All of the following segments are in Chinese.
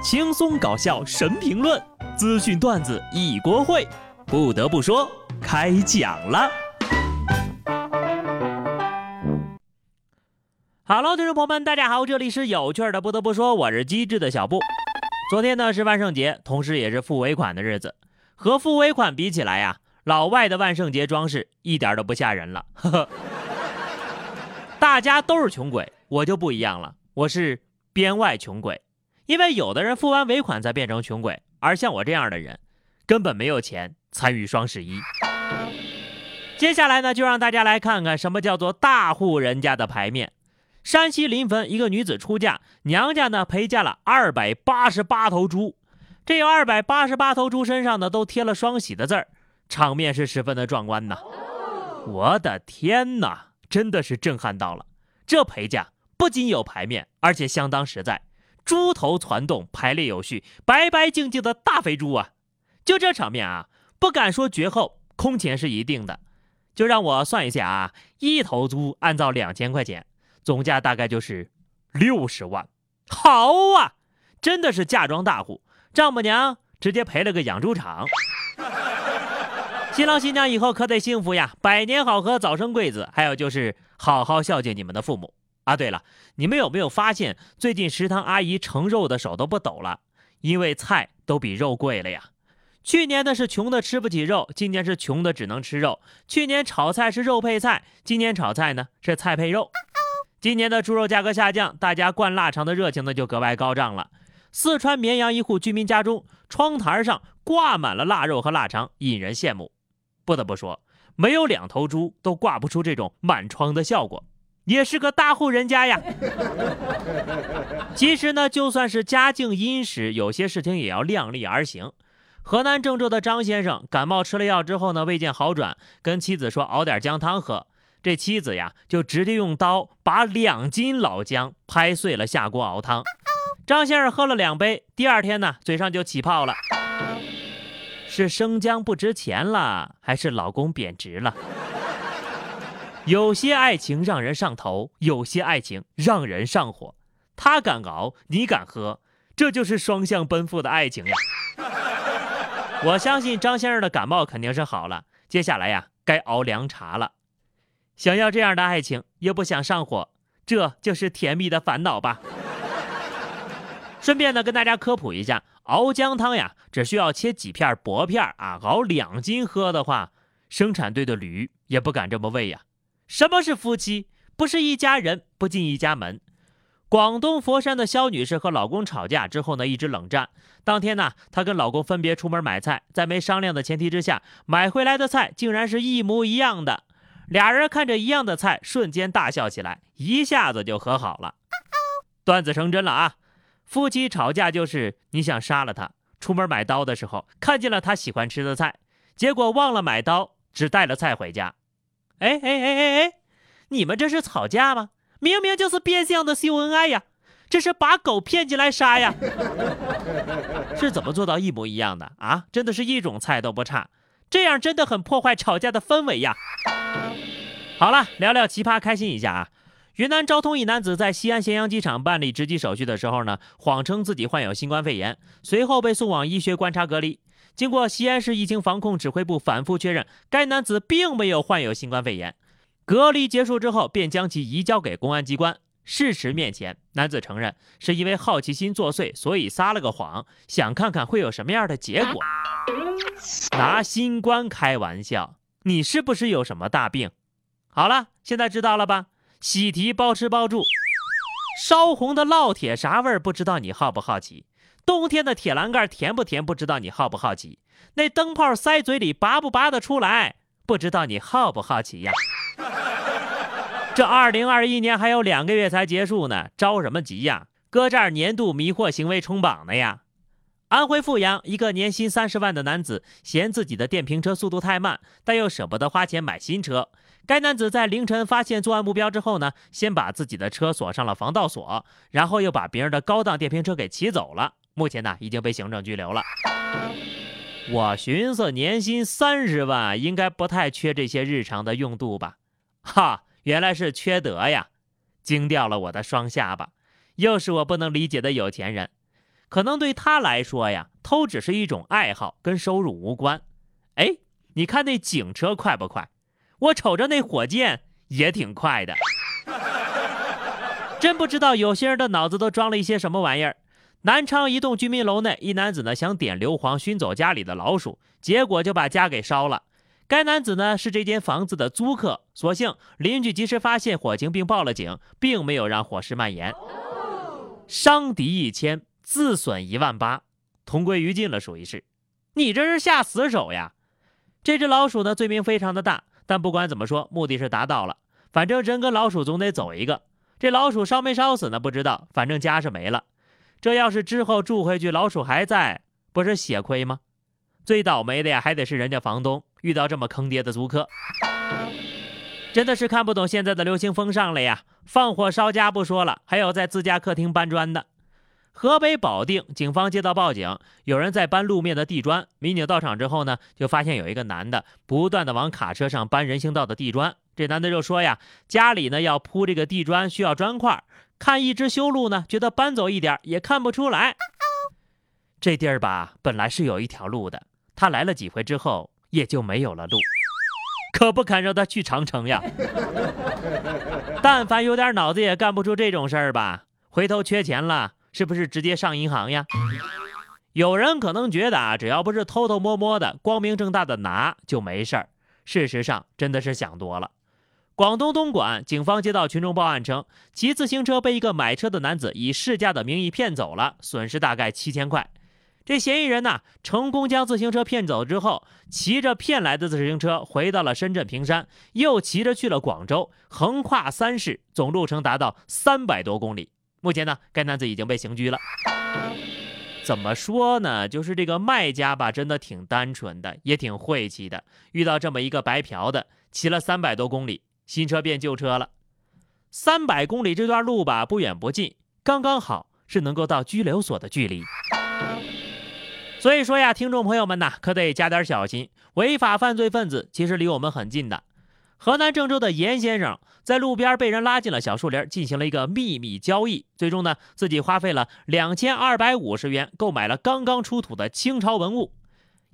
轻松搞笑神评论，资讯段子一锅烩。不得不说，开讲了。Hello，听众朋友们，大家好，这里是有趣的。不得不说，我是机智的小布。昨天呢是万圣节，同时也是付尾款的日子。和付尾款比起来呀，老外的万圣节装饰一点都不吓人了。呵呵。大家都是穷鬼，我就不一样了，我是编外穷鬼。因为有的人付完尾款才变成穷鬼，而像我这样的人，根本没有钱参与双十一。接下来呢，就让大家来看看什么叫做大户人家的牌面。山西临汾一个女子出嫁，娘家呢陪嫁了二百八十八头猪，这二百八十八头猪身上呢都贴了双喜的字儿，场面是十分的壮观呐。我的天哪，真的是震撼到了！这陪嫁不仅有牌面，而且相当实在。猪头攒动，排列有序，白白净净的大肥猪啊！就这场面啊，不敢说绝后，空前是一定的。就让我算一下啊，一头猪按照两千块钱，总价大概就是六十万。好啊，真的是嫁妆大户，丈母娘直接赔了个养猪场。新郎新娘以后可得幸福呀，百年好合，早生贵子。还有就是好好孝敬你们的父母。啊，对了，你们有没有发现最近食堂阿姨盛肉的手都不抖了？因为菜都比肉贵了呀。去年呢是穷的吃不起肉，今年是穷的只能吃肉。去年炒菜是肉配菜，今年炒菜呢是菜配肉。今年的猪肉价格下降，大家灌腊肠的热情呢就格外高涨了。四川绵阳一户居民家中窗台上挂满了腊肉和腊肠，引人羡慕。不得不说，没有两头猪都挂不出这种满窗的效果。也是个大户人家呀。其实呢，就算是家境殷实，有些事情也要量力而行。河南郑州的张先生感冒吃了药之后呢，未见好转，跟妻子说熬点姜汤喝。这妻子呀，就直接用刀把两斤老姜拍碎了下锅熬汤。张先生喝了两杯，第二天呢，嘴上就起泡了。是生姜不值钱了，还是老公贬值了？有些爱情让人上头，有些爱情让人上火。他敢熬，你敢喝，这就是双向奔赴的爱情呀！我相信张先生的感冒肯定是好了，接下来呀，该熬凉茶了。想要这样的爱情，又不想上火，这就是甜蜜的烦恼吧？顺便呢，跟大家科普一下，熬姜汤呀，只需要切几片薄片啊，熬两斤喝的话，生产队的驴也不敢这么喂呀。什么是夫妻？不是一家人不进一家门。广东佛山的肖女士和老公吵架之后呢，一直冷战。当天呢，她跟老公分别出门买菜，在没商量的前提之下，买回来的菜竟然是一模一样的。俩人看着一样的菜，瞬间大笑起来，一下子就和好了。段子成真了啊！夫妻吵架就是你想杀了他，出门买刀的时候看见了他喜欢吃的菜，结果忘了买刀，只带了菜回家。哎哎哎哎哎，你们这是吵架吗？明明就是变相的秀恩爱呀！这是把狗骗进来杀呀！是怎么做到一模一样的啊？真的是一种菜都不差，这样真的很破坏吵架的氛围呀！好了，聊聊奇葩，开心一下啊！云南昭通一男子在西安咸阳机场办理值机手续的时候呢，谎称自己患有新冠肺炎，随后被送往医学观察隔离。经过西安市疫情防控指挥部反复确认，该男子并没有患有新冠肺炎。隔离结束之后，便将其移交给公安机关。事实面前，男子承认是因为好奇心作祟，所以撒了个谎，想看看会有什么样的结果。拿新冠开玩笑，你是不是有什么大病？好了，现在知道了吧？喜提包吃包住，烧红的烙铁啥味儿？不知道你好不好奇？冬天的铁栏杆甜不甜？不知道你好不好奇？那灯泡塞嘴里拔不拔得出来？不知道你好不好奇呀？这二零二一年还有两个月才结束呢，着什么急呀？搁这儿年度迷惑行为冲榜呢呀？安徽阜阳一个年薪三十万的男子嫌自己的电瓶车速度太慢，但又舍不得花钱买新车。该男子在凌晨发现作案目标之后呢，先把自己的车锁上了防盗锁，然后又把别人的高档电瓶车给骑走了。目前呢，已经被行政拘留了。我寻思年薪三十万，应该不太缺这些日常的用度吧？哈，原来是缺德呀！惊掉了我的双下巴，又是我不能理解的有钱人。可能对他来说呀，偷只是一种爱好，跟收入无关。哎，你看那警车快不快？我瞅着那火箭也挺快的。真不知道有些人的脑子都装了一些什么玩意儿。南昌一栋居民楼内，一男子呢想点硫磺熏走家里的老鼠，结果就把家给烧了。该男子呢是这间房子的租客，所幸邻居及时发现火情并报了警，并没有让火势蔓延。伤敌一千，自损一万八，同归于尽了，属于是。你这是下死手呀！这只老鼠呢罪名非常的大，但不管怎么说，目的是达到了。反正人跟老鼠总得走一个。这老鼠烧没烧死呢？不知道，反正家是没了。这要是之后住回去，老鼠还在，不是血亏吗？最倒霉的呀，还得是人家房东遇到这么坑爹的租客。真的是看不懂现在的流行风尚了呀！放火烧家不说了，还有在自家客厅搬砖的。河北保定警方接到报警，有人在搬路面的地砖。民警到场之后呢，就发现有一个男的不断的往卡车上搬人行道的地砖。这男的就说呀，家里呢要铺这个地砖，需要砖块。看一直修路呢，觉得搬走一点也看不出来。这地儿吧，本来是有一条路的，他来了几回之后，也就没有了路。可不肯让他去长城呀！但凡有点脑子，也干不出这种事儿吧？回头缺钱了，是不是直接上银行呀？有人可能觉得啊，只要不是偷偷摸摸的，光明正大的拿就没事儿。事实上，真的是想多了。广东东莞警方接到群众报案称，骑自行车被一个买车的男子以试驾的名义骗走了，损失大概七千块。这嫌疑人呢，成功将自行车骗走之后，骑着骗来的自行车回到了深圳坪山，又骑着去了广州，横跨三市，总路程达到三百多公里。目前呢，该男子已经被刑拘了。怎么说呢？就是这个卖家吧，真的挺单纯的，也挺晦气的，遇到这么一个白嫖的，骑了三百多公里。新车变旧车了，三百公里这段路吧，不远不近，刚刚好是能够到拘留所的距离。所以说呀，听众朋友们呐，可得加点小心，违法犯罪分子其实离我们很近的。河南郑州的严先生在路边被人拉进了小树林，进行了一个秘密交易，最终呢，自己花费了两千二百五十元购买了刚刚出土的清朝文物。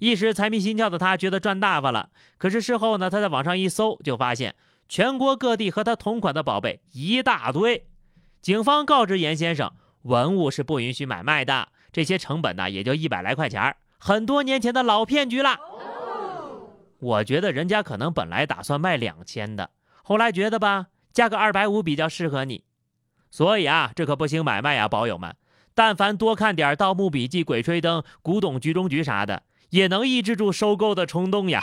一时财迷心窍的他觉得赚大发了，可是事后呢，他在网上一搜，就发现。全国各地和他同款的宝贝一大堆，警方告知严先生，文物是不允许买卖的，这些成本呢也就一百来块钱很多年前的老骗局了。我觉得人家可能本来打算卖两千的，后来觉得吧，加个二百五比较适合你，所以啊，这可不行买卖呀，宝友们，但凡多看点《盗墓笔记》《鬼吹灯》《古董局中局》啥的，也能抑制住收购的冲动呀。